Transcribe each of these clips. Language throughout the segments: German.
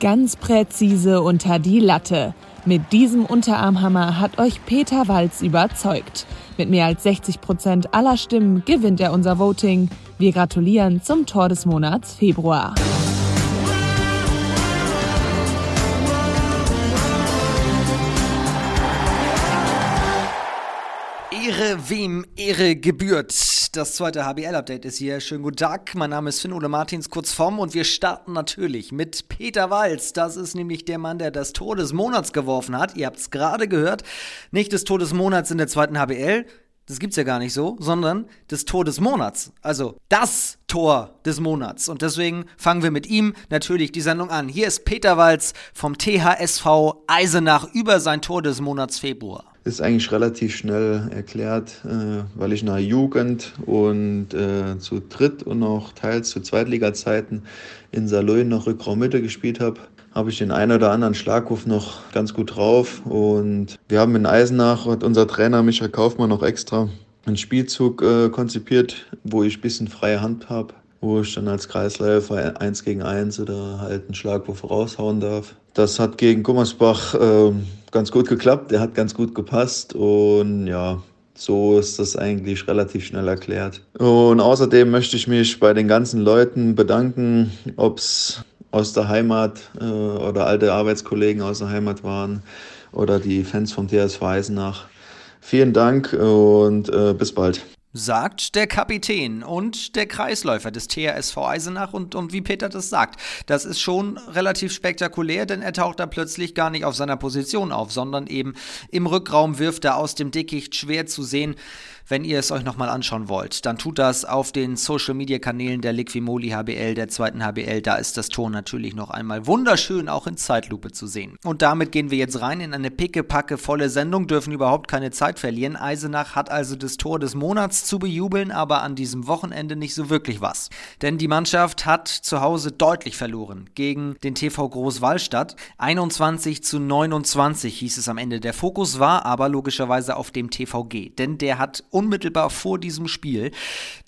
ganz präzise unter die Latte. Mit diesem Unterarmhammer hat euch Peter Walz überzeugt. Mit mehr als 60 Prozent aller Stimmen gewinnt er unser Voting. Wir gratulieren zum Tor des Monats Februar. Ehre, wem Ehre gebührt. Das zweite HBL-Update ist hier. Schönen guten Tag. Mein Name ist Finn-Ole Martins, kurz vorm. Und wir starten natürlich mit Peter Walz. Das ist nämlich der Mann, der das Tor des Monats geworfen hat. Ihr habt es gerade gehört. Nicht des Tor des Monats in der zweiten HBL. Das gibt's ja gar nicht so, sondern das Tor des Monats. Also das Tor des Monats. Und deswegen fangen wir mit ihm natürlich die Sendung an. Hier ist Peter Walz vom THSV Eisenach über sein Tor des Monats Februar ist eigentlich relativ schnell erklärt, äh, weil ich nach Jugend und äh, zu Dritt- und auch teils zu Zweitliga-Zeiten in Saloy noch Rückraummitte gespielt habe, habe ich den einen oder anderen Schlagwurf noch ganz gut drauf. Und wir haben in Eisenach, hat unser Trainer Michael Kaufmann noch extra einen Spielzug äh, konzipiert, wo ich ein bisschen freie Hand habe wo ich dann als Kreisläufer eins gegen eins oder halt einen Schlagwurf raushauen darf. Das hat gegen Gummersbach äh, ganz gut geklappt, der hat ganz gut gepasst und ja, so ist das eigentlich relativ schnell erklärt. Und außerdem möchte ich mich bei den ganzen Leuten bedanken, ob es aus der Heimat äh, oder alte Arbeitskollegen aus der Heimat waren oder die Fans vom TSV Eisenach. Vielen Dank und äh, bis bald sagt der Kapitän und der Kreisläufer des THSV Eisenach und, und wie Peter das sagt. Das ist schon relativ spektakulär, denn er taucht da plötzlich gar nicht auf seiner Position auf, sondern eben im Rückraum wirft er aus dem Dickicht schwer zu sehen. Wenn ihr es euch nochmal anschauen wollt, dann tut das auf den Social Media Kanälen der Liquimoli HBL, der zweiten HBL. Da ist das Ton natürlich noch einmal wunderschön auch in Zeitlupe zu sehen. Und damit gehen wir jetzt rein in eine pickepacke volle Sendung, dürfen überhaupt keine Zeit verlieren. Eisenach hat also das Tor des Monats zu bejubeln, aber an diesem Wochenende nicht so wirklich was. Denn die Mannschaft hat zu Hause deutlich verloren gegen den TV Großwallstadt. 21 zu 29 hieß es am Ende. Der Fokus war aber logischerweise auf dem TVG, denn der hat unmittelbar vor diesem Spiel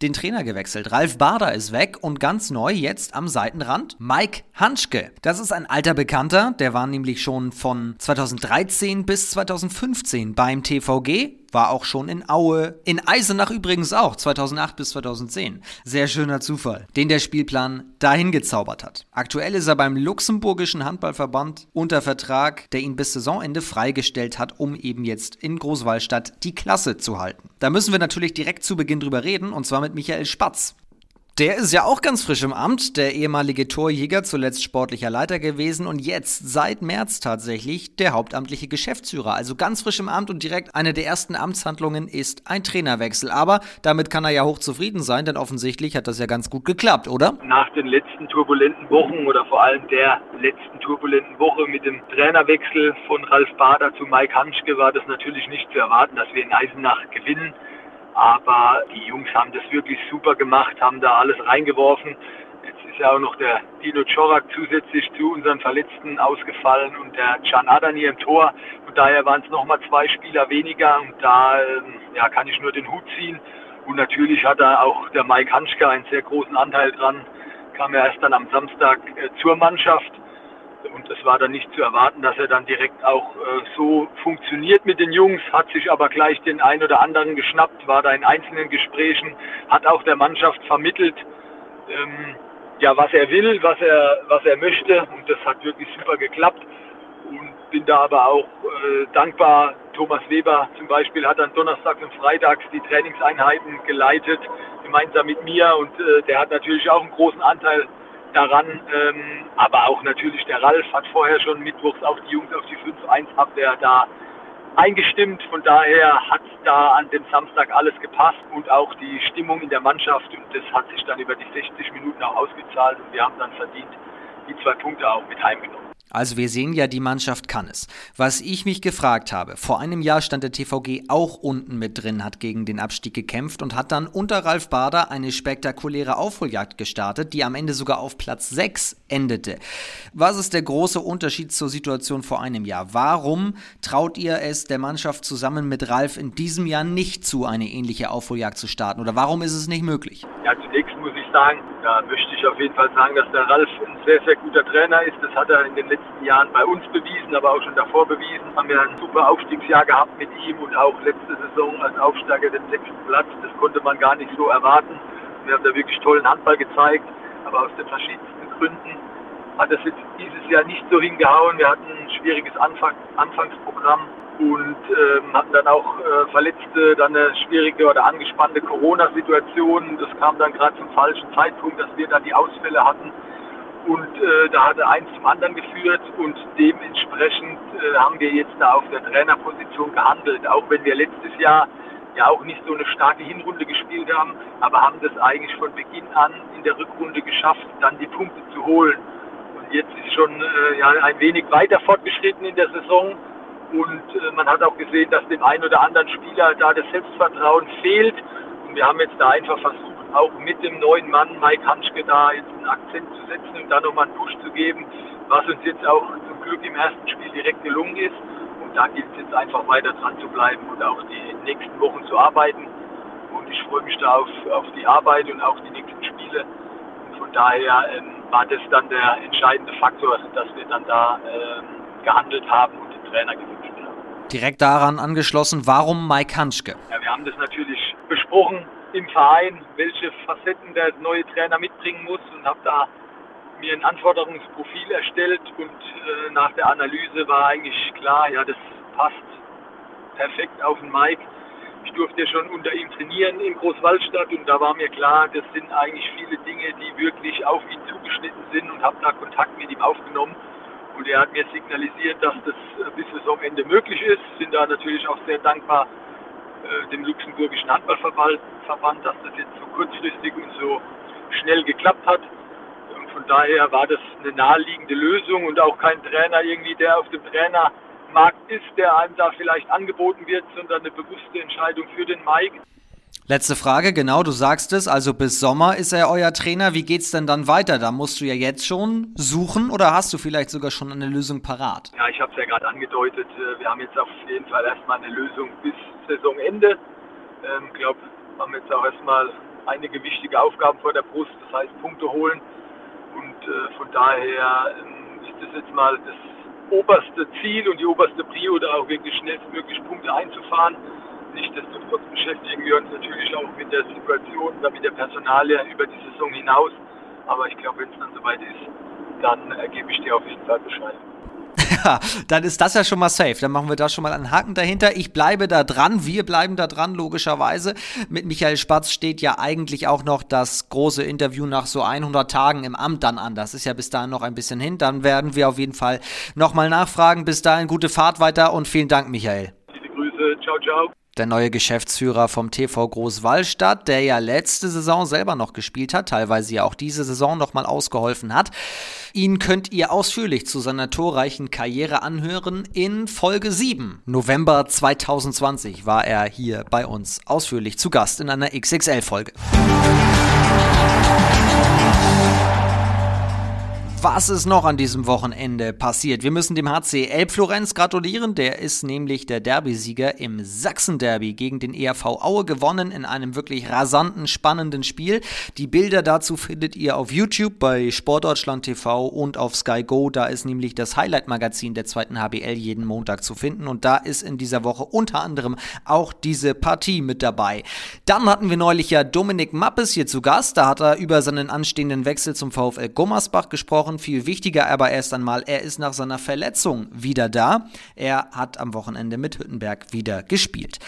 den Trainer gewechselt. Ralf Bader ist weg und ganz neu jetzt am Seitenrand Mike Hanschke. Das ist ein alter Bekannter, der war nämlich schon von 2013 bis 2015 beim TVG war auch schon in Aue, in Eisenach übrigens auch, 2008 bis 2010. Sehr schöner Zufall, den der Spielplan dahin gezaubert hat. Aktuell ist er beim luxemburgischen Handballverband unter Vertrag, der ihn bis Saisonende freigestellt hat, um eben jetzt in Großwallstadt die Klasse zu halten. Da müssen wir natürlich direkt zu Beginn drüber reden, und zwar mit Michael Spatz. Der ist ja auch ganz frisch im Amt, der ehemalige Torjäger, zuletzt sportlicher Leiter gewesen und jetzt seit März tatsächlich der hauptamtliche Geschäftsführer. Also ganz frisch im Amt und direkt eine der ersten Amtshandlungen ist ein Trainerwechsel. Aber damit kann er ja hochzufrieden sein, denn offensichtlich hat das ja ganz gut geklappt, oder? Nach den letzten turbulenten Wochen oder vor allem der letzten turbulenten Woche mit dem Trainerwechsel von Ralf Bader zu Mike Hanschke war das natürlich nicht zu erwarten, dass wir in Eisenach gewinnen. Aber die Jungs haben das wirklich super gemacht, haben da alles reingeworfen. Jetzt ist ja auch noch der Dino Czorak zusätzlich zu unseren Verletzten ausgefallen und der Can Adani im Tor. Und daher waren es nochmal zwei Spieler weniger. Und da ähm, ja, kann ich nur den Hut ziehen. Und natürlich hat da auch der Mike Hanschke einen sehr großen Anteil dran. Kam ja erst dann am Samstag äh, zur Mannschaft und es war dann nicht zu erwarten, dass er dann direkt auch äh, so funktioniert mit den Jungs, hat sich aber gleich den einen oder anderen geschnappt, war da in einzelnen Gesprächen, hat auch der Mannschaft vermittelt, ähm, ja, was er will, was er, was er möchte. Und das hat wirklich super geklappt. Und bin da aber auch äh, dankbar. Thomas Weber zum Beispiel hat dann donnerstags und freitags die Trainingseinheiten geleitet, gemeinsam mit mir. Und äh, der hat natürlich auch einen großen Anteil daran. Ähm, aber auch natürlich der Ralf hat vorher schon mittwochs auch die Jungs auf die 5-1-Abwehr da eingestimmt. Von daher hat da an dem Samstag alles gepasst und auch die Stimmung in der Mannschaft. Und das hat sich dann über die 60 Minuten auch ausgezahlt und wir haben dann verdient die zwei Punkte auch mit heimgenommen. Also wir sehen ja, die Mannschaft kann es. Was ich mich gefragt habe, vor einem Jahr stand der TVG auch unten mit drin, hat gegen den Abstieg gekämpft und hat dann unter Ralf Bader eine spektakuläre Aufholjagd gestartet, die am Ende sogar auf Platz 6 endete. Was ist der große Unterschied zur Situation vor einem Jahr? Warum traut ihr es der Mannschaft zusammen mit Ralf in diesem Jahr nicht zu, eine ähnliche Aufholjagd zu starten? Oder warum ist es nicht möglich? Ja, zunächst muss ich sagen, da möchte ich auf jeden Fall sagen, dass der Ralf ein sehr, sehr guter Trainer ist. Das hat er in den letzten letzten Jahren bei uns bewiesen, aber auch schon davor bewiesen. Haben wir ein super Aufstiegsjahr gehabt mit ihm und auch letzte Saison als Aufsteiger den sechsten Platz. Das konnte man gar nicht so erwarten. Wir haben da wirklich tollen Handball gezeigt, aber aus den verschiedensten Gründen hat es jetzt dieses Jahr nicht so hingehauen. Wir hatten ein schwieriges Anfang, Anfangsprogramm und ähm, hatten dann auch äh, Verletzte, dann eine schwierige oder angespannte Corona-Situation. Das kam dann gerade zum falschen Zeitpunkt, dass wir dann die Ausfälle hatten. Und äh, da hatte eins zum anderen geführt und dementsprechend äh, haben wir jetzt da auf der Trainerposition gehandelt, auch wenn wir letztes Jahr ja auch nicht so eine starke Hinrunde gespielt haben, aber haben das eigentlich von Beginn an in der Rückrunde geschafft, dann die Punkte zu holen. Und jetzt ist schon äh, ja, ein wenig weiter fortgeschritten in der Saison und äh, man hat auch gesehen, dass dem einen oder anderen Spieler da das Selbstvertrauen fehlt. Und wir haben jetzt da einfach versucht, auch mit dem neuen Mann Mike Hanschke da jetzt einen Akzent zu setzen und da nochmal einen Push zu geben, was uns jetzt auch zum Glück im ersten Spiel direkt gelungen ist. Und da gilt es jetzt einfach weiter dran zu bleiben und auch die nächsten Wochen zu arbeiten. Und ich freue mich da auf, auf die Arbeit und auch die nächsten Spiele. Und von daher ähm, war das dann der entscheidende Faktor, dass wir dann da ähm, gehandelt haben und den Trainer gewünscht haben. Direkt daran angeschlossen, warum Mike Hanschke? Ja, wir haben das natürlich besprochen im Verein, welche Facetten der neue Trainer mitbringen muss und habe da mir ein Anforderungsprofil erstellt und äh, nach der Analyse war eigentlich klar, ja, das passt perfekt auf den Mike. Ich durfte schon unter ihm trainieren in Großwaldstadt und da war mir klar, das sind eigentlich viele Dinge, die wirklich auf ihn zugeschnitten sind und habe da Kontakt mit ihm aufgenommen. Und er hat mir signalisiert, dass das äh, bis Saisonende möglich ist. Sind da natürlich auch sehr dankbar, äh, dem luxemburgischen Handballverband, dass das jetzt so kurzfristig und so schnell geklappt hat. Und von daher war das eine naheliegende Lösung und auch kein Trainer irgendwie, der auf dem Trainermarkt ist, der einem da vielleicht angeboten wird, sondern eine bewusste Entscheidung für den Mike. Letzte Frage, genau, du sagst es, also bis Sommer ist er euer Trainer. Wie geht's denn dann weiter? Da musst du ja jetzt schon suchen oder hast du vielleicht sogar schon eine Lösung parat? Ja, ich habe es ja gerade angedeutet. Äh, wir haben jetzt auf jeden Fall erstmal eine Lösung bis Saisonende. Ich ähm, glaube, wir haben jetzt auch erstmal einige wichtige Aufgaben vor der Brust, das heißt Punkte holen. Und äh, von daher ähm, ist das jetzt mal das oberste Ziel und die oberste Prio, da auch wirklich schnellstmöglich Punkte einzufahren. Nichtsdestotrotz beschäftigen wir uns natürlich auch mit der Situation oder mit der Personalie über die Saison hinaus. Aber ich glaube, wenn es dann soweit ist, dann äh, gebe ich dir auf jeden Fall Bescheid. Dann ist das ja schon mal safe. Dann machen wir da schon mal einen Haken dahinter. Ich bleibe da dran. Wir bleiben da dran, logischerweise. Mit Michael Spatz steht ja eigentlich auch noch das große Interview nach so 100 Tagen im Amt dann an. Das ist ja bis dahin noch ein bisschen hin. Dann werden wir auf jeden Fall nochmal nachfragen. Bis dahin gute Fahrt weiter und vielen Dank, Michael. Liebe Grüße. Ciao, ciao der neue Geschäftsführer vom TV Großwallstadt, der ja letzte Saison selber noch gespielt hat, teilweise ja auch diese Saison nochmal ausgeholfen hat. Ihn könnt ihr ausführlich zu seiner torreichen Karriere anhören in Folge 7. November 2020 war er hier bei uns ausführlich zu Gast in einer XXL-Folge. Was ist noch an diesem Wochenende passiert? Wir müssen dem HC Elbflorenz gratulieren. Der ist nämlich der Derbysieger im Sachsen-Derby gegen den ERV Aue gewonnen in einem wirklich rasanten, spannenden Spiel. Die Bilder dazu findet ihr auf YouTube bei Sportdeutschland TV und auf Sky Go. Da ist nämlich das Highlight-Magazin der zweiten HBL jeden Montag zu finden. Und da ist in dieser Woche unter anderem auch diese Partie mit dabei. Dann hatten wir neulich ja Dominik Mappes hier zu Gast. Da hat er über seinen anstehenden Wechsel zum VfL Gummersbach gesprochen gesprochen. Viel wichtiger aber erst einmal, er ist nach seiner Verletzung wieder da. Er hat am Wochenende mit Hüttenberg wieder gespielt.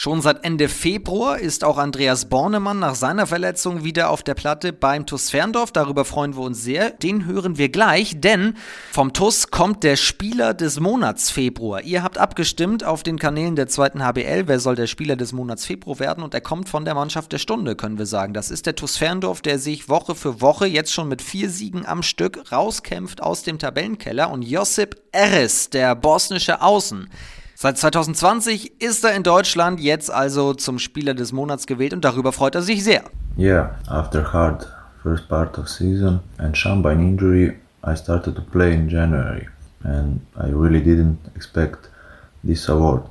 Schon seit Ende Februar ist auch Andreas Bornemann nach seiner Verletzung wieder auf der Platte beim TUS Ferndorf. Darüber freuen wir uns sehr. Den hören wir gleich, denn vom TUS kommt der Spieler des Monats Februar. Ihr habt abgestimmt auf den Kanälen der zweiten HBL, wer soll der Spieler des Monats Februar werden und er kommt von der Mannschaft der Stunde, können wir sagen. Das ist der TUS Ferndorf, der sich Woche für Woche jetzt schon mit vier Siegen am Stück rauskämpft aus dem Tabellenkeller und Josip Eres, der bosnische Außen, Seit 2020 ist er in Deutschland jetzt also zum Spieler des Monats gewählt und darüber freut er sich sehr. Yeah, after hard first part of season and Shambine injury, I started to play in January and I really didn't expect this award.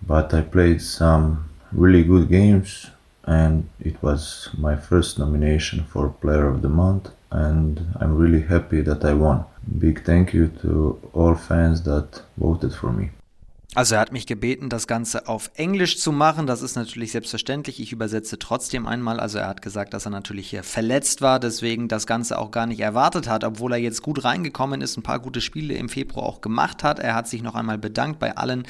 But I played some really good games and it was my first nomination for Player of the Month and I'm really happy that I won. Big thank you to all fans that voted for me. Also er hat mich gebeten, das Ganze auf Englisch zu machen. Das ist natürlich selbstverständlich. Ich übersetze trotzdem einmal. Also er hat gesagt, dass er natürlich hier verletzt war, deswegen das Ganze auch gar nicht erwartet hat, obwohl er jetzt gut reingekommen ist, ein paar gute Spiele im Februar auch gemacht hat. Er hat sich noch einmal bedankt bei allen,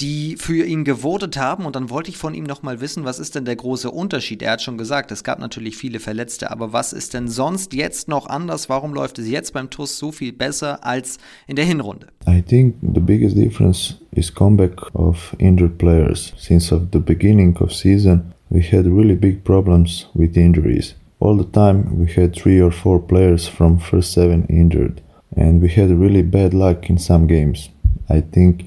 die für ihn gewotet haben. Und dann wollte ich von ihm nochmal wissen, was ist denn der große Unterschied? Er hat schon gesagt, es gab natürlich viele Verletzte, aber was ist denn sonst jetzt noch anders? Warum läuft es jetzt beim TUS so viel besser als in der Hinrunde? I think the biggest difference is comeback of injured players. Since of the beginning of season, we had really big problems with injuries. All the time we had three or four players from first seven injured, and we had really bad luck in some games. I think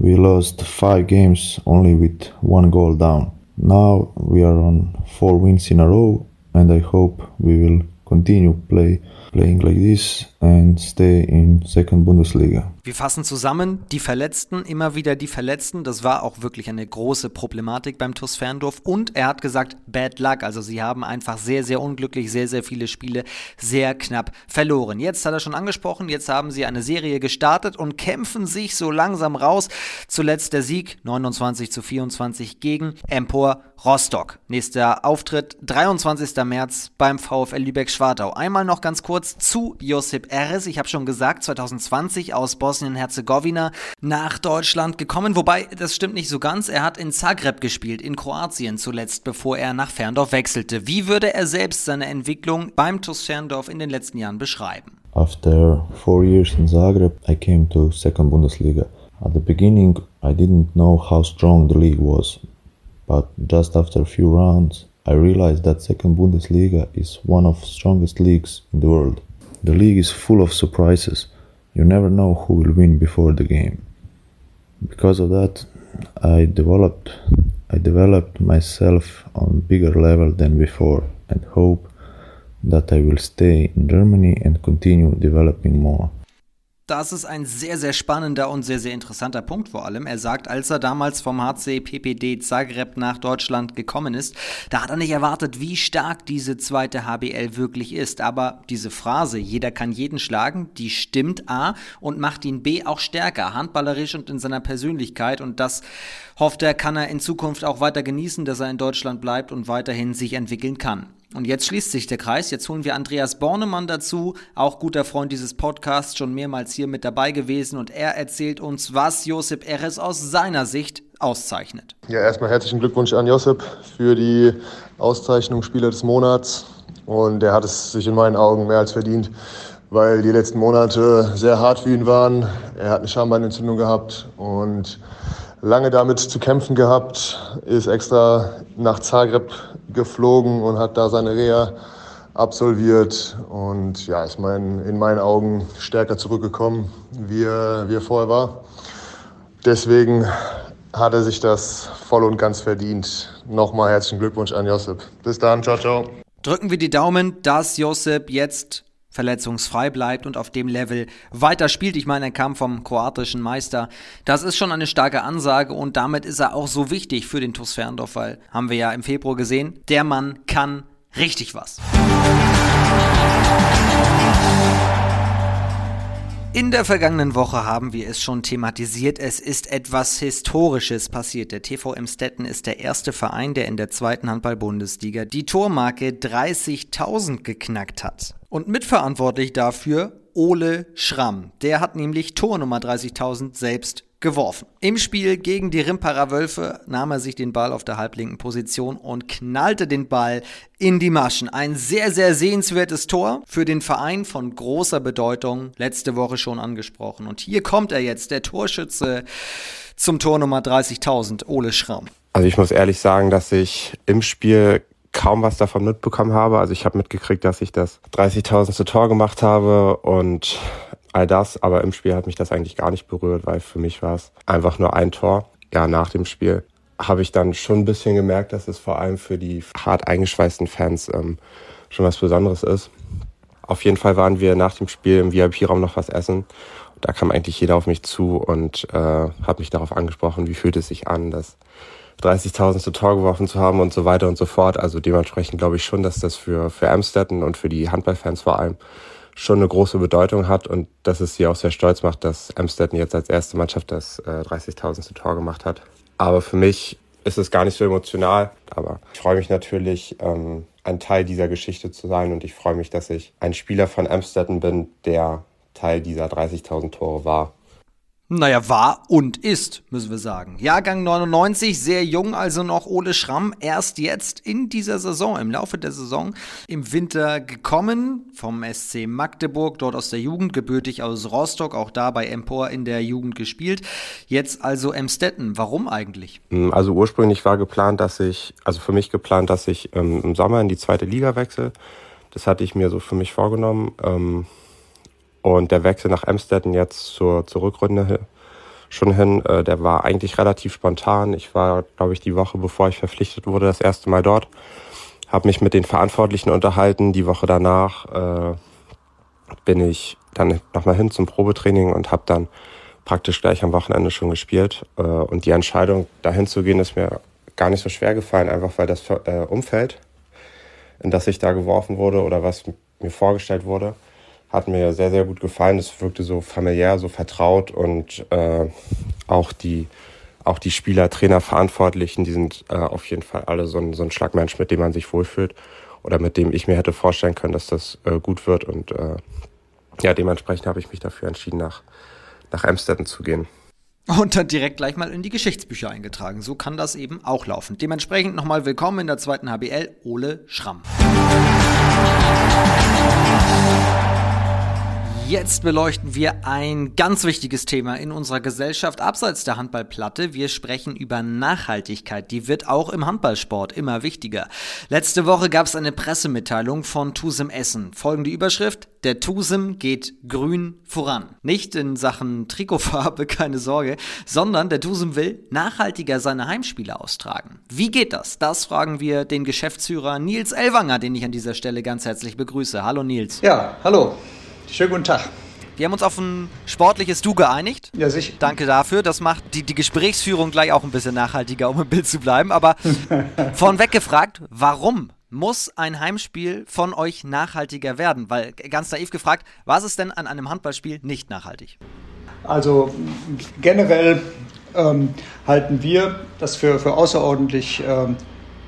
we lost five games only with one goal down. Now we are on four wins in a row, and I hope we will continue play playing like this and stay in second Bundesliga. Wir fassen zusammen, die Verletzten, immer wieder die Verletzten, das war auch wirklich eine große Problematik beim TuS Ferndorf und er hat gesagt, bad luck, also sie haben einfach sehr, sehr unglücklich, sehr, sehr viele Spiele sehr knapp verloren. Jetzt hat er schon angesprochen, jetzt haben sie eine Serie gestartet und kämpfen sich so langsam raus. Zuletzt der Sieg 29 zu 24 gegen Empor Rostock. Nächster Auftritt 23. März beim VfL Lübeck-Schwartau. Einmal noch ganz kurz zu Josip Eres. Ich habe schon gesagt, 2020 aus Bosnien Bosnien-Herzegowina nach Deutschland gekommen. Wobei, das stimmt nicht so ganz. Er hat in Zagreb gespielt, in Kroatien zuletzt, bevor er nach Ferndorf wechselte. Wie würde er selbst seine Entwicklung beim TuS Ferndorf in den letzten Jahren beschreiben? After four years in Zagreb, I came to second Bundesliga. At the beginning, I didn't know how strong the league was, but just after a few rounds, I realized that second Bundesliga is one of strongest leagues in the world. The league is full of surprises. you never know who will win before the game. Because of that, I developed I developed myself on bigger level than before and hope that I will stay in Germany and continue developing more. Das ist ein sehr, sehr spannender und sehr, sehr interessanter Punkt vor allem. Er sagt, als er damals vom HC PPD Zagreb nach Deutschland gekommen ist, da hat er nicht erwartet, wie stark diese zweite HBL wirklich ist. Aber diese Phrase, jeder kann jeden schlagen, die stimmt A und macht ihn B auch stärker, handballerisch und in seiner Persönlichkeit. Und das hofft er, kann er in Zukunft auch weiter genießen, dass er in Deutschland bleibt und weiterhin sich entwickeln kann. Und jetzt schließt sich der Kreis. Jetzt holen wir Andreas Bornemann dazu, auch guter Freund dieses Podcasts, schon mehrmals hier mit dabei gewesen. Und er erzählt uns, was Josip Eres aus seiner Sicht auszeichnet. Ja, erstmal herzlichen Glückwunsch an Josip für die Auszeichnung Spieler des Monats. Und er hat es sich in meinen Augen mehr als verdient, weil die letzten Monate sehr hart für ihn waren. Er hat eine Schambeinentzündung gehabt und lange damit zu kämpfen gehabt, ist extra nach Zagreb geflogen und hat da seine Reha absolviert und ja, ist mein, in meinen Augen stärker zurückgekommen, wie er, wie er vorher war. Deswegen hat er sich das voll und ganz verdient. Nochmal herzlichen Glückwunsch an Josip. Bis dann, ciao, ciao. Drücken wir die Daumen, dass Josip jetzt verletzungsfrei bleibt und auf dem Level weiterspielt. Ich meine, er kam vom kroatischen Meister. Das ist schon eine starke Ansage und damit ist er auch so wichtig für den TuS Ferndorf, weil haben wir ja im Februar gesehen, der Mann kann richtig was. In der vergangenen Woche haben wir es schon thematisiert. Es ist etwas Historisches passiert. Der TV Emstetten ist der erste Verein, der in der zweiten Handball-Bundesliga die Tormarke 30.000 geknackt hat. Und mitverantwortlich dafür Ole Schramm. Der hat nämlich Tor Nummer 30.000 selbst geworfen. Im Spiel gegen die Rimparer Wölfe nahm er sich den Ball auf der halblinken Position und knallte den Ball in die Maschen. Ein sehr, sehr sehenswertes Tor für den Verein von großer Bedeutung. Letzte Woche schon angesprochen. Und hier kommt er jetzt, der Torschütze zum Tor Nummer 30.000, Ole Schramm. Also ich muss ehrlich sagen, dass ich im Spiel kaum was davon mitbekommen habe. Also ich habe mitgekriegt, dass ich das 30.000. Tor gemacht habe und all das, aber im Spiel hat mich das eigentlich gar nicht berührt, weil für mich war es einfach nur ein Tor. Ja, nach dem Spiel habe ich dann schon ein bisschen gemerkt, dass es vor allem für die hart eingeschweißten Fans ähm, schon was Besonderes ist. Auf jeden Fall waren wir nach dem Spiel im VIP-Raum noch was essen. Da kam eigentlich jeder auf mich zu und äh, hat mich darauf angesprochen, wie fühlt es sich an, das 30.000. Tor geworfen zu haben und so weiter und so fort. Also dementsprechend glaube ich schon, dass das für, für Amstetten und für die Handballfans vor allem schon eine große Bedeutung hat und dass es sie auch sehr stolz macht, dass Amstetten jetzt als erste Mannschaft das äh, 30.000. Tor gemacht hat. Aber für mich ist es gar nicht so emotional, aber ich freue mich natürlich, ähm, ein Teil dieser Geschichte zu sein und ich freue mich, dass ich ein Spieler von Amstetten bin, der Teil dieser 30.000 Tore war. Naja, war und ist, müssen wir sagen. Jahrgang 99, sehr jung, also noch Ole Schramm, erst jetzt in dieser Saison, im Laufe der Saison, im Winter gekommen vom SC Magdeburg, dort aus der Jugend, gebürtig aus Rostock, auch da bei Empor in der Jugend gespielt. Jetzt also Emstetten. Warum eigentlich? Hm, also ursprünglich war geplant, dass ich, also für mich geplant, dass ich ähm, im Sommer in die zweite Liga wechsle. Das hatte ich mir so für mich vorgenommen. Ähm, und der Wechsel nach Emstetten jetzt zur, zur Rückrunde schon hin, äh, der war eigentlich relativ spontan. Ich war, glaube ich, die Woche, bevor ich verpflichtet wurde, das erste Mal dort. Habe mich mit den Verantwortlichen unterhalten. Die Woche danach äh, bin ich dann nochmal hin zum Probetraining und habe dann praktisch gleich am Wochenende schon gespielt. Äh, und die Entscheidung, dahin zu gehen, ist mir gar nicht so schwer gefallen, einfach weil das äh, Umfeld, in das ich da geworfen wurde oder was mir vorgestellt wurde, hat mir sehr, sehr gut gefallen. Es wirkte so familiär, so vertraut und äh, auch die auch die Spieler, Trainer, Verantwortlichen, die sind äh, auf jeden Fall alle so ein, so ein Schlagmensch, mit dem man sich wohlfühlt oder mit dem ich mir hätte vorstellen können, dass das äh, gut wird. Und äh, ja, dementsprechend habe ich mich dafür entschieden, nach, nach Amsterdam zu gehen. Und dann direkt gleich mal in die Geschichtsbücher eingetragen. So kann das eben auch laufen. Dementsprechend nochmal willkommen in der zweiten HBL, Ole Schramm. Jetzt beleuchten wir ein ganz wichtiges Thema in unserer Gesellschaft abseits der Handballplatte. Wir sprechen über Nachhaltigkeit. Die wird auch im Handballsport immer wichtiger. Letzte Woche gab es eine Pressemitteilung von Tusem Essen. Folgende Überschrift. Der Tusem geht grün voran. Nicht in Sachen Trikotfarbe, keine Sorge, sondern der Tusem will nachhaltiger seine Heimspiele austragen. Wie geht das? Das fragen wir den Geschäftsführer Nils Elwanger, den ich an dieser Stelle ganz herzlich begrüße. Hallo Nils. Ja, hallo. Schönen guten Tag. Wir haben uns auf ein sportliches Du geeinigt. Ja, sicher. Danke dafür. Das macht die, die Gesprächsführung gleich auch ein bisschen nachhaltiger, um im Bild zu bleiben. Aber vornweg gefragt, warum muss ein Heimspiel von euch nachhaltiger werden? Weil ganz naiv gefragt, was ist denn an einem Handballspiel nicht nachhaltig? Also generell ähm, halten wir das für, für außerordentlich ähm,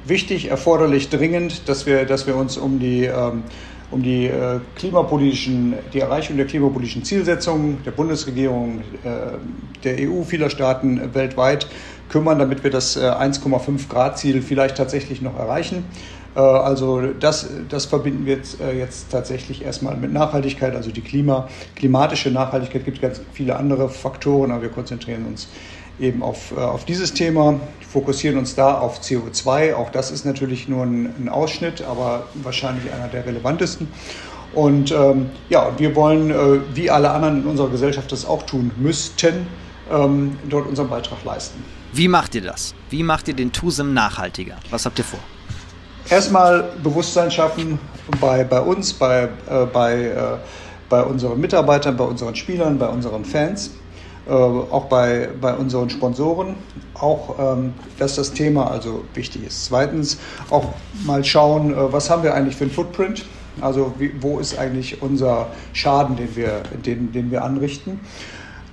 wichtig, erforderlich, dringend, dass wir, dass wir uns um die ähm, um die äh, klimapolitischen, die Erreichung der klimapolitischen Zielsetzungen der Bundesregierung, äh, der EU, vieler Staaten weltweit kümmern, damit wir das 1,5 äh, Grad Ziel vielleicht tatsächlich noch erreichen. Also das, das verbinden wir jetzt, jetzt tatsächlich erstmal mit Nachhaltigkeit, also die Klima, klimatische Nachhaltigkeit gibt ganz viele andere Faktoren, aber wir konzentrieren uns eben auf, auf dieses Thema, fokussieren uns da auf CO2. Auch das ist natürlich nur ein, ein Ausschnitt, aber wahrscheinlich einer der relevantesten. Und ähm, ja, wir wollen, äh, wie alle anderen in unserer Gesellschaft das auch tun müssten, ähm, dort unseren Beitrag leisten. Wie macht ihr das? Wie macht ihr den TUSEM nachhaltiger? Was habt ihr vor? Erstmal Bewusstsein schaffen bei, bei uns, bei, äh, bei, äh, bei unseren Mitarbeitern, bei unseren Spielern, bei unseren Fans. Äh, auch bei, bei unseren Sponsoren, auch ähm, dass das Thema also wichtig ist. Zweitens auch mal schauen, äh, was haben wir eigentlich für einen Footprint, also wie, wo ist eigentlich unser Schaden, den wir, den, den wir anrichten.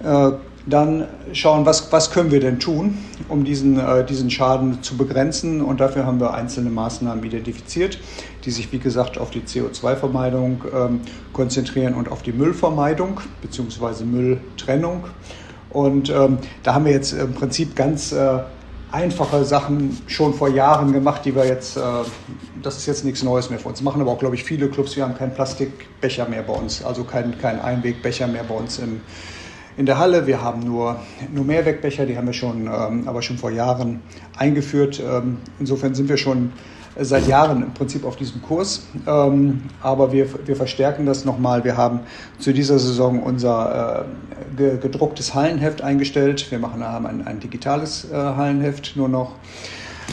Äh, dann schauen, was, was können wir denn tun, um diesen, äh, diesen Schaden zu begrenzen. Und dafür haben wir einzelne Maßnahmen identifiziert, die sich, wie gesagt, auf die CO2-Vermeidung ähm, konzentrieren und auf die Müllvermeidung bzw. Mülltrennung. Und ähm, da haben wir jetzt im Prinzip ganz äh, einfache Sachen schon vor Jahren gemacht, die wir jetzt, äh, das ist jetzt nichts Neues mehr für uns. Machen aber auch, glaube ich, viele Clubs. Wir haben keinen Plastikbecher mehr bei uns, also keinen kein Einwegbecher mehr bei uns im, in der Halle. Wir haben nur, nur Mehrwegbecher, die haben wir schon, ähm, aber schon vor Jahren eingeführt. Ähm, insofern sind wir schon seit Jahren im Prinzip auf diesem Kurs. Ähm, aber wir, wir verstärken das nochmal. Wir haben zu dieser Saison unser äh, gedrucktes Hallenheft eingestellt. Wir machen, haben ein, ein digitales äh, Hallenheft nur noch.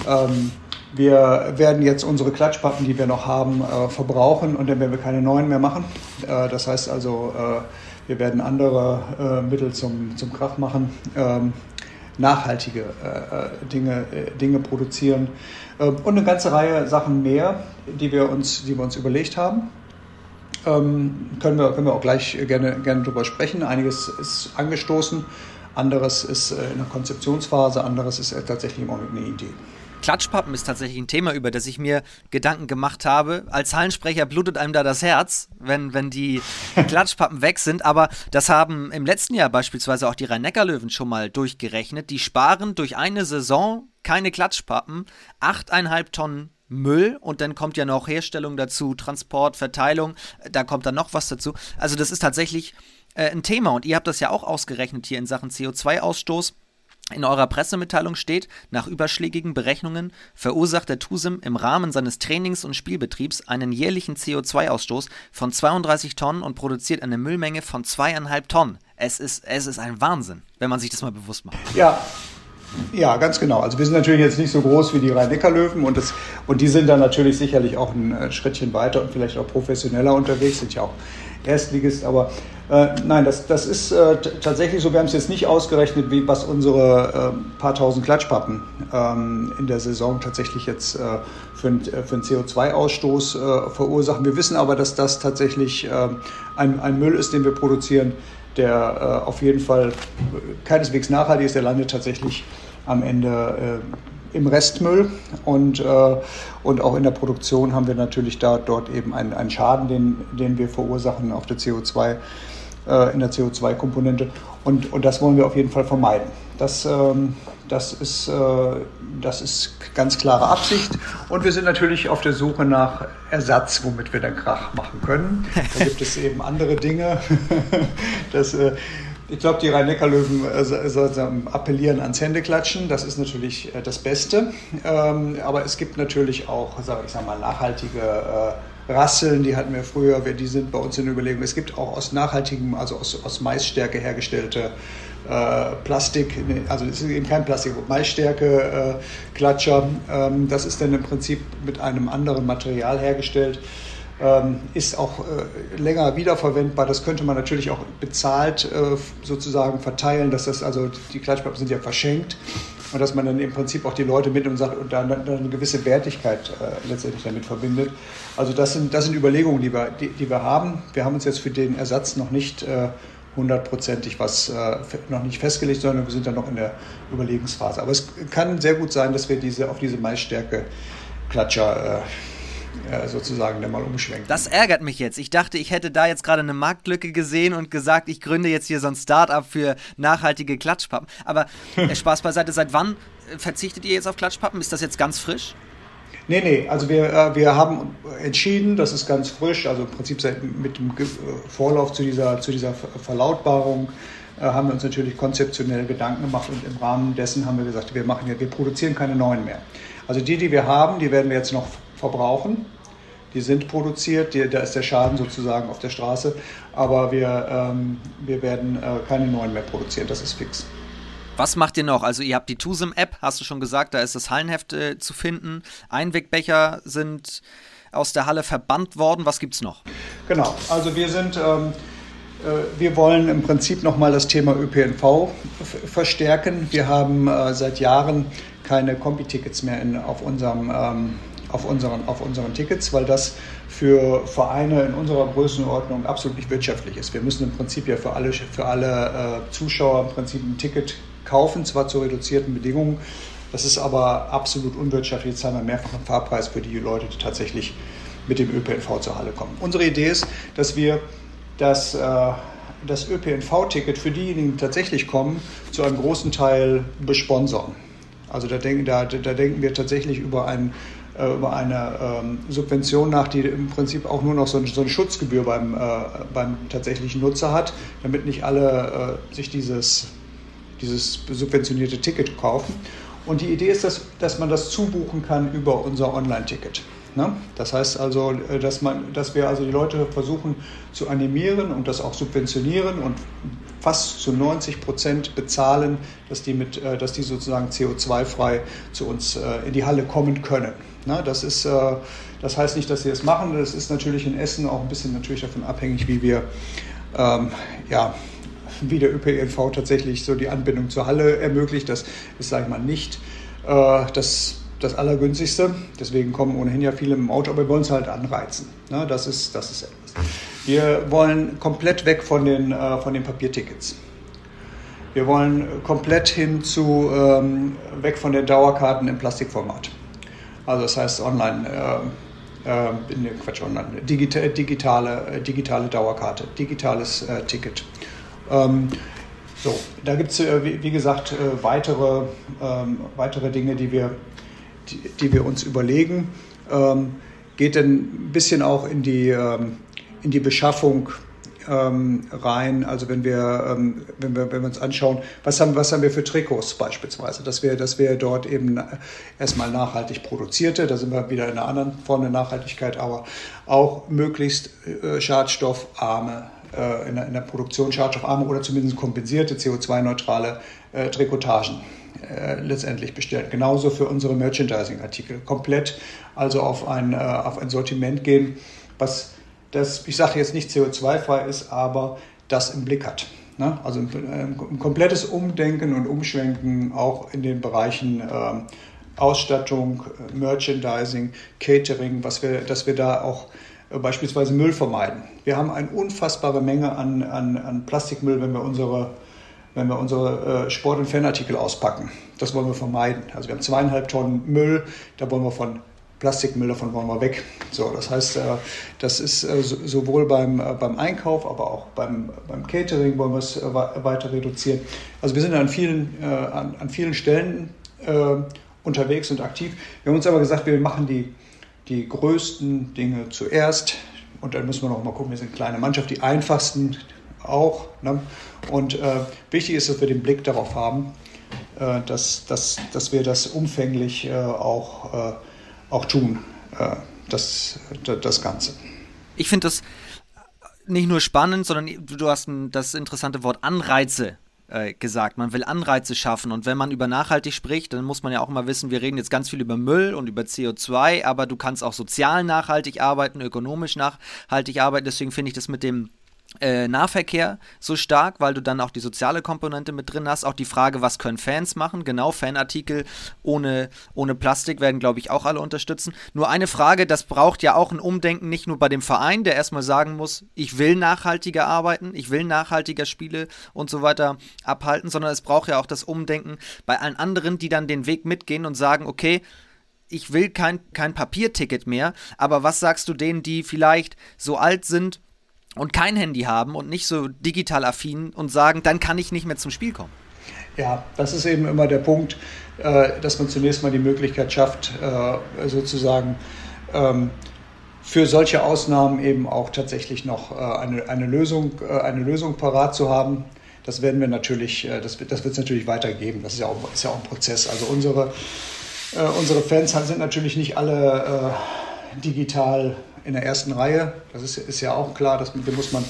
Ähm, wir werden jetzt unsere Klatschpappen, die wir noch haben, äh, verbrauchen und dann werden wir keine neuen mehr machen. Äh, das heißt also, äh, wir werden andere äh, Mittel zum, zum Krach machen. Ähm, nachhaltige äh, Dinge, äh, Dinge produzieren ähm, und eine ganze Reihe Sachen mehr, die wir uns, die wir uns überlegt haben. Ähm, können, wir, können wir auch gleich gerne, gerne drüber sprechen. Einiges ist angestoßen, anderes ist äh, in der Konzeptionsphase, anderes ist tatsächlich im Augenblick eine Idee. Klatschpappen ist tatsächlich ein Thema, über das ich mir Gedanken gemacht habe. Als Hallensprecher blutet einem da das Herz, wenn, wenn die Klatschpappen weg sind. Aber das haben im letzten Jahr beispielsweise auch die Rhein-Neckar-Löwen schon mal durchgerechnet. Die sparen durch eine Saison keine Klatschpappen 8,5 Tonnen Müll und dann kommt ja noch Herstellung dazu, Transport, Verteilung, da kommt dann noch was dazu. Also das ist tatsächlich äh, ein Thema und ihr habt das ja auch ausgerechnet hier in Sachen CO2-Ausstoß. In eurer Pressemitteilung steht, nach überschlägigen Berechnungen verursacht der TUSIM im Rahmen seines Trainings- und Spielbetriebs einen jährlichen CO2-Ausstoß von 32 Tonnen und produziert eine Müllmenge von zweieinhalb Tonnen. Es ist, es ist ein Wahnsinn, wenn man sich das mal bewusst macht. Ja, ja, ganz genau. Also wir sind natürlich jetzt nicht so groß wie die Rhein-Neckar-Löwen und, und die sind dann natürlich sicherlich auch ein äh, Schrittchen weiter und vielleicht auch professioneller unterwegs, sind ja auch Erstligist, aber äh, nein, das, das ist äh, tatsächlich so. Wir haben es jetzt nicht ausgerechnet, wie, was unsere äh, paar tausend Klatschpappen ähm, in der Saison tatsächlich jetzt äh, für, äh, für einen CO2-Ausstoß äh, verursachen. Wir wissen aber, dass das tatsächlich ein, ein Müll ist, den wir produzieren, der auf jeden Fall keineswegs nachhaltig ist. Der landet tatsächlich am Ende im Restmüll und, äh, und auch in der Produktion haben wir natürlich da dort eben einen, einen Schaden, den, den wir verursachen auf der CO2 äh, in der CO2-Komponente. Und, und das wollen wir auf jeden Fall vermeiden. Das, ähm, das, ist, äh, das ist ganz klare Absicht. Und wir sind natürlich auf der Suche nach Ersatz, womit wir dann Krach machen können. Da gibt es eben andere Dinge. das, äh, ich glaube, die Rhein-Neckar-Löwen äh, appellieren ans Händeklatschen. Das ist natürlich äh, das Beste. Ähm, aber es gibt natürlich auch, sag ich sag mal, nachhaltige äh, Rasseln, die hatten wir früher, die sind bei uns in Überlegung. Es gibt auch aus nachhaltigem, also aus, Maisstärke hergestellte Plastik, also es ist eben kein Plastik, Maisstärke Klatscher. Ähm, das ist dann im Prinzip mit einem anderen Material hergestellt. Ähm, ist auch äh, länger wiederverwendbar. Das könnte man natürlich auch bezahlt äh, sozusagen verteilen, dass das also die Klatschpappen sind ja verschenkt und dass man dann im Prinzip auch die Leute mit und sagt und dann, eine gewisse Wertigkeit äh, letztendlich damit verbindet. Also das sind, das sind Überlegungen, die wir, die, die wir haben. Wir haben uns jetzt für den Ersatz noch nicht hundertprozentig was äh, noch nicht festgelegt, sondern wir sind dann noch in der Überlegungsphase. Aber es kann sehr gut sein, dass wir diese auf diese Maisstärke Klatscher äh, sozusagen dann mal umschwenken. Das ärgert mich jetzt. Ich dachte, ich hätte da jetzt gerade eine Marktlücke gesehen und gesagt, ich gründe jetzt hier so ein Start-up für nachhaltige Klatschpappen. Aber äh, Spaß beiseite, seit wann äh, verzichtet ihr jetzt auf Klatschpappen? Ist das jetzt ganz frisch? Nee, nee, also wir, äh, wir haben entschieden, das ist ganz frisch, also im Prinzip seit, mit dem Vorlauf zu dieser, zu dieser Verlautbarung haben wir uns natürlich konzeptionell Gedanken gemacht und im Rahmen dessen haben wir gesagt, wir machen ja, wir produzieren keine neuen mehr. Also die, die wir haben, die werden wir jetzt noch verbrauchen. Die sind produziert, die, da ist der Schaden sozusagen auf der Straße, aber wir, ähm, wir werden äh, keine neuen mehr produzieren, das ist fix. Was macht ihr noch? Also ihr habt die TUSIM-App, hast du schon gesagt, da ist das Hallenheft äh, zu finden. Einwegbecher sind aus der Halle verbannt worden. Was gibt es noch? Genau, also wir sind... Ähm, äh, wir wollen im Prinzip nochmal das Thema ÖPNV verstärken. Wir haben äh, seit Jahren keine Kombi-Tickets mehr in, auf unserem ähm, auf unseren, auf unseren Tickets, weil das für Vereine in unserer Größenordnung absolut nicht wirtschaftlich ist. Wir müssen im Prinzip ja für alle, für alle äh, Zuschauer im Prinzip ein Ticket kaufen, zwar zu reduzierten Bedingungen. Das ist aber absolut unwirtschaftlich. Jetzt haben wir mehrfachen Fahrpreis für die Leute, die tatsächlich mit dem ÖPNV zur Halle kommen. Unsere Idee ist, dass wir das äh, das ÖPNV-Ticket für diejenigen, die tatsächlich kommen, zu einem großen Teil besponsern. Also da denken, da, da denken wir tatsächlich über, ein, äh, über eine ähm, Subvention nach, die im Prinzip auch nur noch so, so eine Schutzgebühr beim, äh, beim tatsächlichen Nutzer hat, damit nicht alle äh, sich dieses, dieses subventionierte Ticket kaufen. Und die Idee ist, dass, dass man das zubuchen kann über unser Online-Ticket. Ne? Das heißt also, äh, dass, man, dass wir also die Leute versuchen zu animieren und das auch subventionieren und fast zu 90 Prozent bezahlen, dass die, mit, äh, dass die sozusagen CO2-frei zu uns äh, in die Halle kommen können. Ne? Das, ist, das heißt nicht, dass sie es machen. Das ist natürlich in Essen auch ein bisschen natürlich davon abhängig, wie wir ähm, ja, wie der ÖPNV tatsächlich so die Anbindung zur Halle ermöglicht. Das ist, sage ich mal, nicht äh, das das Allergünstigste. Deswegen kommen ohnehin ja viele im Auto, aber wir wollen es halt anreizen. Ne? Das, ist, das ist etwas. Wir wollen komplett weg von den, äh, von den Papiertickets. Wir wollen komplett hin zu, ähm, weg von den Dauerkarten im Plastikformat. Also das heißt online, äh, äh, Quatsch, online, digitale, digitale, äh, digitale Dauerkarte, digitales äh, Ticket. Ähm, so, da gibt es, äh, wie, wie, gesagt, äh, weitere, ähm, weitere Dinge, die wir die, die wir uns überlegen, ähm, geht dann ein bisschen auch in die, ähm, in die Beschaffung ähm, rein. Also wenn wir, ähm, wenn wir, wenn wir uns anschauen, was haben, was haben wir für Trikots beispielsweise, dass wir, dass wir dort eben erstmal nachhaltig produzierte, da sind wir wieder in einer anderen Form der Nachhaltigkeit, aber auch möglichst äh, schadstoffarme äh, in, der, in der Produktion schadstoffarme oder zumindest kompensierte CO2-neutrale äh, Trikotagen äh, letztendlich bestellt. Genauso für unsere Merchandising-Artikel. Komplett also auf ein, äh, auf ein Sortiment gehen, was das, ich sage jetzt nicht CO2-frei ist, aber das im Blick hat. Ne? Also ein, ein, komplettes Umdenken und Umschwenken auch in den Bereichen ähm, Ausstattung, Merchandising, Catering, was wir, dass wir da auch äh, beispielsweise Müll vermeiden. Wir haben eine unfassbare Menge an, an, an Plastikmüll, wenn wir unsere wenn wir unsere äh, Sport- und Fanartikel auspacken. Das wollen wir vermeiden. Also wir haben zweieinhalb Tonnen Müll, da wollen wir von Plastikmüll, davon wollen wir weg. So, das heißt, äh, das ist äh, sowohl beim, beim Einkauf, aber auch beim, beim Catering wollen wir es weiter reduzieren. Also wir sind an vielen, an, an vielen Stellen unterwegs und aktiv. Wir haben uns aber gesagt, wir machen die, die größten Dinge zuerst. Und dann müssen wir noch mal gucken, wir sind eine kleine Mannschaft, die einfachsten auch. Ne? Und äh, wichtig ist, dass wir den Blick darauf haben, äh, dass, dass, dass wir das umfänglich äh, auch, äh, auch tun, äh, das, das Ganze. Ich finde das nicht nur spannend, sondern du hast das interessante Wort Anreize äh, gesagt. Man will Anreize schaffen. Und wenn man über nachhaltig spricht, dann muss man ja auch mal wissen, wir reden jetzt ganz viel über Müll und über CO2, aber du kannst auch sozial nachhaltig arbeiten, ökonomisch nachhaltig arbeiten. Deswegen finde ich das mit dem äh, Nahverkehr so stark, weil du dann auch die soziale Komponente mit drin hast. Auch die Frage, was können Fans machen? Genau, Fanartikel ohne, ohne Plastik werden, glaube ich, auch alle unterstützen. Nur eine Frage, das braucht ja auch ein Umdenken, nicht nur bei dem Verein, der erstmal sagen muss, ich will nachhaltiger arbeiten, ich will nachhaltiger Spiele und so weiter abhalten, sondern es braucht ja auch das Umdenken bei allen anderen, die dann den Weg mitgehen und sagen, okay, ich will kein, kein Papierticket mehr, aber was sagst du denen, die vielleicht so alt sind, und kein Handy haben und nicht so digital affin und sagen, dann kann ich nicht mehr zum Spiel kommen. Ja, das ist eben immer der Punkt, äh, dass man zunächst mal die Möglichkeit schafft, äh, sozusagen ähm, für solche Ausnahmen eben auch tatsächlich noch äh, eine, eine, Lösung, eine Lösung parat zu haben. Das werden wir natürlich, das, wird es natürlich weitergeben. Das ist ja auch, ist ja auch ein Prozess. Also unsere, unsere Fans sind natürlich nicht alle digital in der ersten Reihe. Das ist, ist ja auch klar, dass, dem, muss man,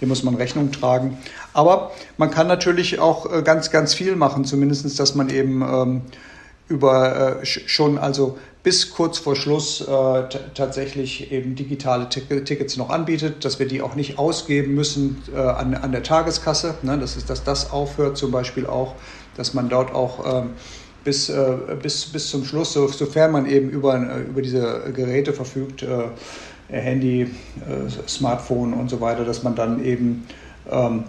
dem muss man Rechnung tragen. Aber man kann natürlich auch äh, ganz, ganz viel machen, zumindest, dass man eben ähm, über äh, schon also bis kurz vor Schluss äh, tatsächlich eben digitale Tickets noch anbietet, dass wir die auch nicht ausgeben müssen äh, an, an der Tageskasse. Ne? Das ist, dass das aufhört, zum Beispiel auch, dass man dort auch ähm, bis, äh, bis, bis zum Schluss, so, sofern man eben über, äh, über diese Geräte verfügt, Handy, äh, Smartphone und so weiter, dass man dann eben ähm,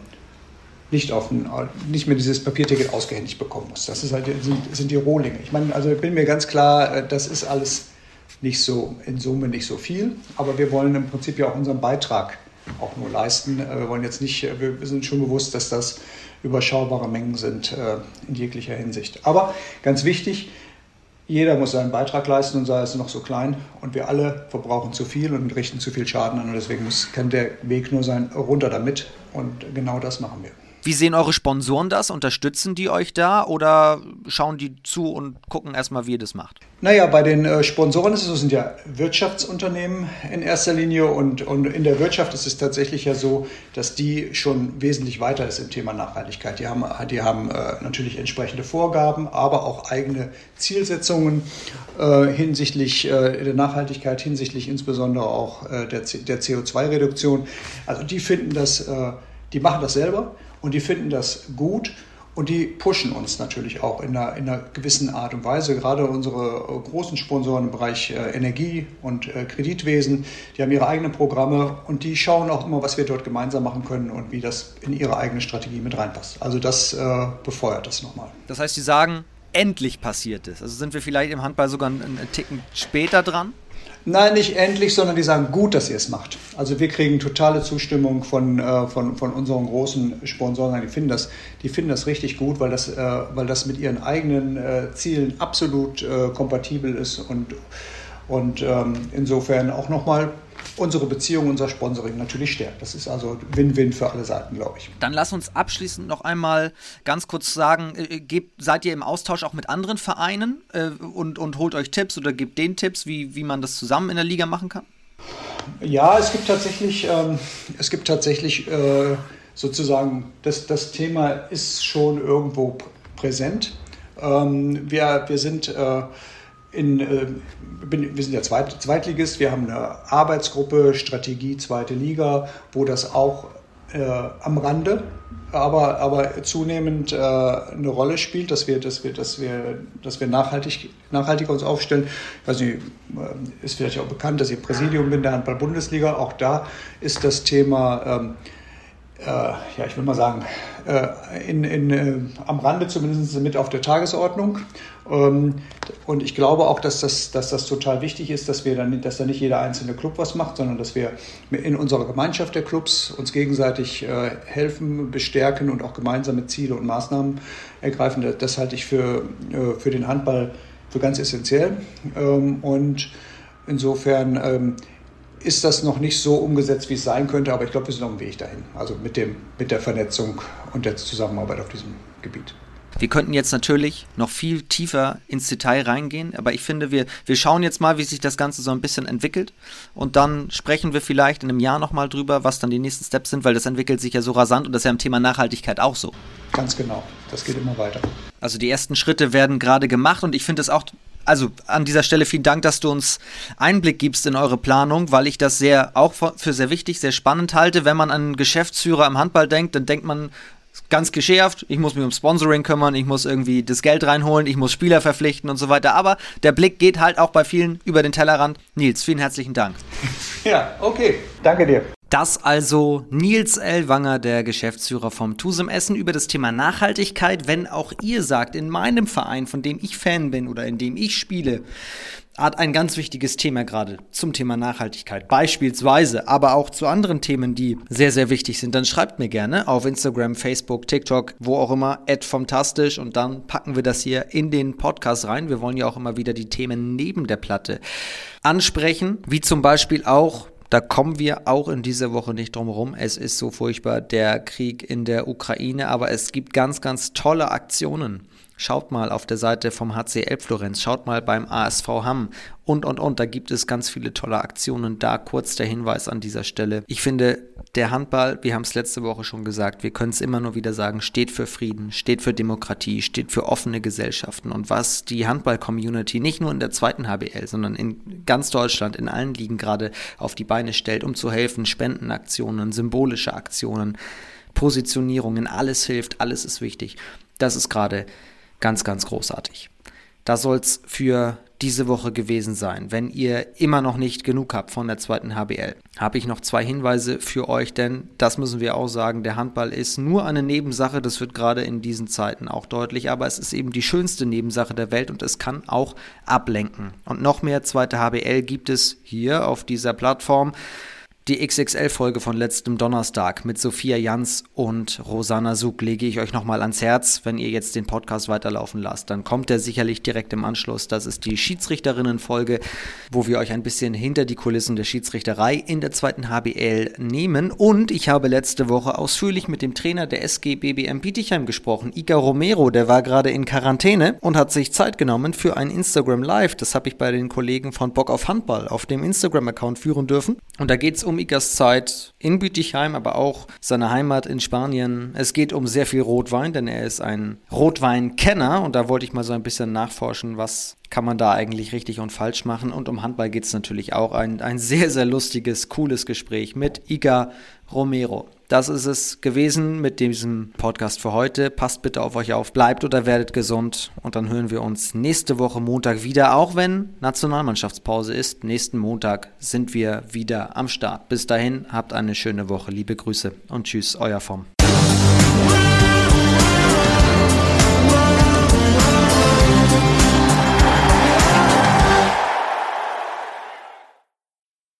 nicht, auf ein, nicht mehr dieses Papierticket ausgehändigt bekommen muss. Das ist halt, sind, sind die Rohlinge. Ich meine, also ich bin mir ganz klar, äh, das ist alles nicht so, in Summe nicht so viel, aber wir wollen im Prinzip ja auch unseren Beitrag auch nur leisten. Wir wollen jetzt nicht, wir sind schon bewusst, dass das überschaubare Mengen sind in jeglicher Hinsicht. Aber ganz wichtig, jeder muss seinen Beitrag leisten und sei es noch so klein. Und wir alle verbrauchen zu viel und richten zu viel Schaden an. Und deswegen muss, kann der Weg nur sein, runter damit. Und genau das machen wir. Wie sehen eure Sponsoren das? Unterstützen die euch da oder schauen die zu und gucken erstmal, wie ihr das macht? Naja, bei den äh, Sponsoren ist es so, sind ja Wirtschaftsunternehmen in erster Linie und, und in der Wirtschaft ist es tatsächlich ja so, dass die schon wesentlich weiter ist im Thema Nachhaltigkeit. Die haben, die haben äh, natürlich entsprechende Vorgaben, aber auch eigene Zielsetzungen äh, hinsichtlich äh, der Nachhaltigkeit, hinsichtlich insbesondere auch äh, der, der CO2-Reduktion. Also die finden das, äh, die machen das selber und die finden das gut und die pushen uns natürlich auch in einer, in einer gewissen Art und Weise. Gerade unsere äh, großen Sponsoren im Bereich äh, Energie und äh, Kreditwesen, die haben ihre eigenen Programme und die schauen auch immer, was wir dort gemeinsam machen können und wie das in ihre eigene Strategie mit reinpasst. Also das äh, befeuert das nochmal. Das heißt, Sie sagen, endlich passiert es. Also sind wir vielleicht im Handball sogar einen, einen Ticken später dran? Nein, nicht endlich, sondern die sagen, gut, dass ihr es macht. Also wir kriegen totale Zustimmung von, äh, von, von unseren großen Sponsoren. Die finden das, die finden das richtig gut, weil das, äh, weil das mit ihren eigenen äh, Zielen absolut äh, kompatibel ist und, und ähm, insofern auch nochmal unsere Beziehung, unser Sponsoring natürlich stärkt. Das ist also Win-Win für alle Seiten, glaube ich. Dann lass uns abschließend noch einmal ganz kurz sagen, äh, gebt, seid ihr im Austausch auch mit anderen Vereinen äh, und, und holt euch Tipps oder gebt denen Tipps, wie, wie man das zusammen in der Liga machen kann? Ja, es gibt tatsächlich, ähm, es gibt tatsächlich äh, sozusagen, das, das Thema ist schon irgendwo präsent. Ähm, wir, wir sind äh, in, äh, wir sind ja Zweit, Zweitligist, wir haben eine Arbeitsgruppe Strategie Zweite Liga, wo das auch äh, am Rande, aber, aber zunehmend äh, eine Rolle spielt, dass wir, dass wir, dass wir, dass wir nachhaltig, nachhaltiger uns aufstellen. Ich weiß nicht, äh, ist vielleicht auch bekannt, dass ich Präsidium bin der Handball-Bundesliga. Auch da ist das Thema ähm, äh, ja, ich will mal sagen, äh, in, in, äh, am Rande zumindest mit auf der Tagesordnung. Ähm, und ich glaube auch, dass das, dass das total wichtig ist, dass wir dann, dass da nicht jeder einzelne Club was macht, sondern dass wir in unserer Gemeinschaft der Clubs uns gegenseitig helfen, bestärken und auch gemeinsame Ziele und Maßnahmen ergreifen. Das halte ich für, für den Handball für ganz essentiell. Ähm, und insofern ähm, ist das noch nicht so umgesetzt, wie es sein könnte, aber ich glaube, wir sind auf dem Weg dahin. Also mit, dem, mit der Vernetzung und der Zusammenarbeit auf diesem Gebiet. Wir könnten jetzt natürlich noch viel tiefer ins Detail reingehen, aber ich finde, wir, wir schauen jetzt mal, wie sich das Ganze so ein bisschen entwickelt und dann sprechen wir vielleicht in einem Jahr nochmal drüber, was dann die nächsten Steps sind, weil das entwickelt sich ja so rasant und das ist ja im Thema Nachhaltigkeit auch so. Ganz genau, das geht immer weiter. Also die ersten Schritte werden gerade gemacht und ich finde es auch also an dieser Stelle vielen Dank, dass du uns Einblick gibst in eure Planung, weil ich das sehr auch für sehr wichtig, sehr spannend halte. Wenn man an Geschäftsführer im Handball denkt, dann denkt man ganz geschärft, ich muss mich um Sponsoring kümmern, ich muss irgendwie das Geld reinholen, ich muss Spieler verpflichten und so weiter. Aber der Blick geht halt auch bei vielen über den Tellerrand. Nils, vielen herzlichen Dank. Ja, okay. Danke dir. Das also Nils Ellwanger, der Geschäftsführer vom Tusem Essen, über das Thema Nachhaltigkeit. Wenn auch ihr sagt, in meinem Verein, von dem ich Fan bin oder in dem ich spiele, hat ein ganz wichtiges Thema gerade zum Thema Nachhaltigkeit, beispielsweise, aber auch zu anderen Themen, die sehr, sehr wichtig sind, dann schreibt mir gerne auf Instagram, Facebook, TikTok, wo auch immer, fantastisch und dann packen wir das hier in den Podcast rein. Wir wollen ja auch immer wieder die Themen neben der Platte ansprechen, wie zum Beispiel auch da kommen wir auch in dieser Woche nicht drum herum. Es ist so furchtbar, der Krieg in der Ukraine, aber es gibt ganz, ganz tolle Aktionen. Schaut mal auf der Seite vom HCL Florenz, schaut mal beim ASV Hamm und, und, und. Da gibt es ganz viele tolle Aktionen. Da kurz der Hinweis an dieser Stelle. Ich finde, der Handball, wir haben es letzte Woche schon gesagt, wir können es immer nur wieder sagen, steht für Frieden, steht für Demokratie, steht für offene Gesellschaften. Und was die Handball-Community nicht nur in der zweiten HBL, sondern in ganz Deutschland, in allen Ligen gerade auf die Beine stellt, um zu helfen, Spendenaktionen, symbolische Aktionen, Positionierungen, alles hilft, alles ist wichtig. Das ist gerade Ganz, ganz großartig. Das soll es für diese Woche gewesen sein. Wenn ihr immer noch nicht genug habt von der zweiten HBL, habe ich noch zwei Hinweise für euch, denn das müssen wir auch sagen, der Handball ist nur eine Nebensache, das wird gerade in diesen Zeiten auch deutlich, aber es ist eben die schönste Nebensache der Welt und es kann auch ablenken. Und noch mehr zweite HBL gibt es hier auf dieser Plattform. Die XXL-Folge von letztem Donnerstag mit Sophia Jans und Rosanna Sug lege ich euch nochmal ans Herz, wenn ihr jetzt den Podcast weiterlaufen lasst. Dann kommt er sicherlich direkt im Anschluss. Das ist die Schiedsrichterinnen-Folge, wo wir euch ein bisschen hinter die Kulissen der Schiedsrichterei in der zweiten HBL nehmen. Und ich habe letzte Woche ausführlich mit dem Trainer der SG BBM Bietigheim gesprochen, Iga Romero, der war gerade in Quarantäne und hat sich Zeit genommen für ein Instagram Live. Das habe ich bei den Kollegen von Bock auf Handball auf dem Instagram-Account führen dürfen. Und da geht es um Igas Zeit in Bietigheim, aber auch seine Heimat in Spanien. Es geht um sehr viel Rotwein, denn er ist ein Rotweinkenner und da wollte ich mal so ein bisschen nachforschen, was kann man da eigentlich richtig und falsch machen. Und um Handball geht es natürlich auch. Ein, ein sehr, sehr lustiges, cooles Gespräch mit Iga Romero. Das ist es gewesen mit diesem Podcast für heute. Passt bitte auf euch auf, bleibt oder werdet gesund und dann hören wir uns nächste Woche Montag wieder, auch wenn Nationalmannschaftspause ist. Nächsten Montag sind wir wieder am Start. Bis dahin, habt eine schöne Woche. Liebe Grüße und tschüss, euer Vom.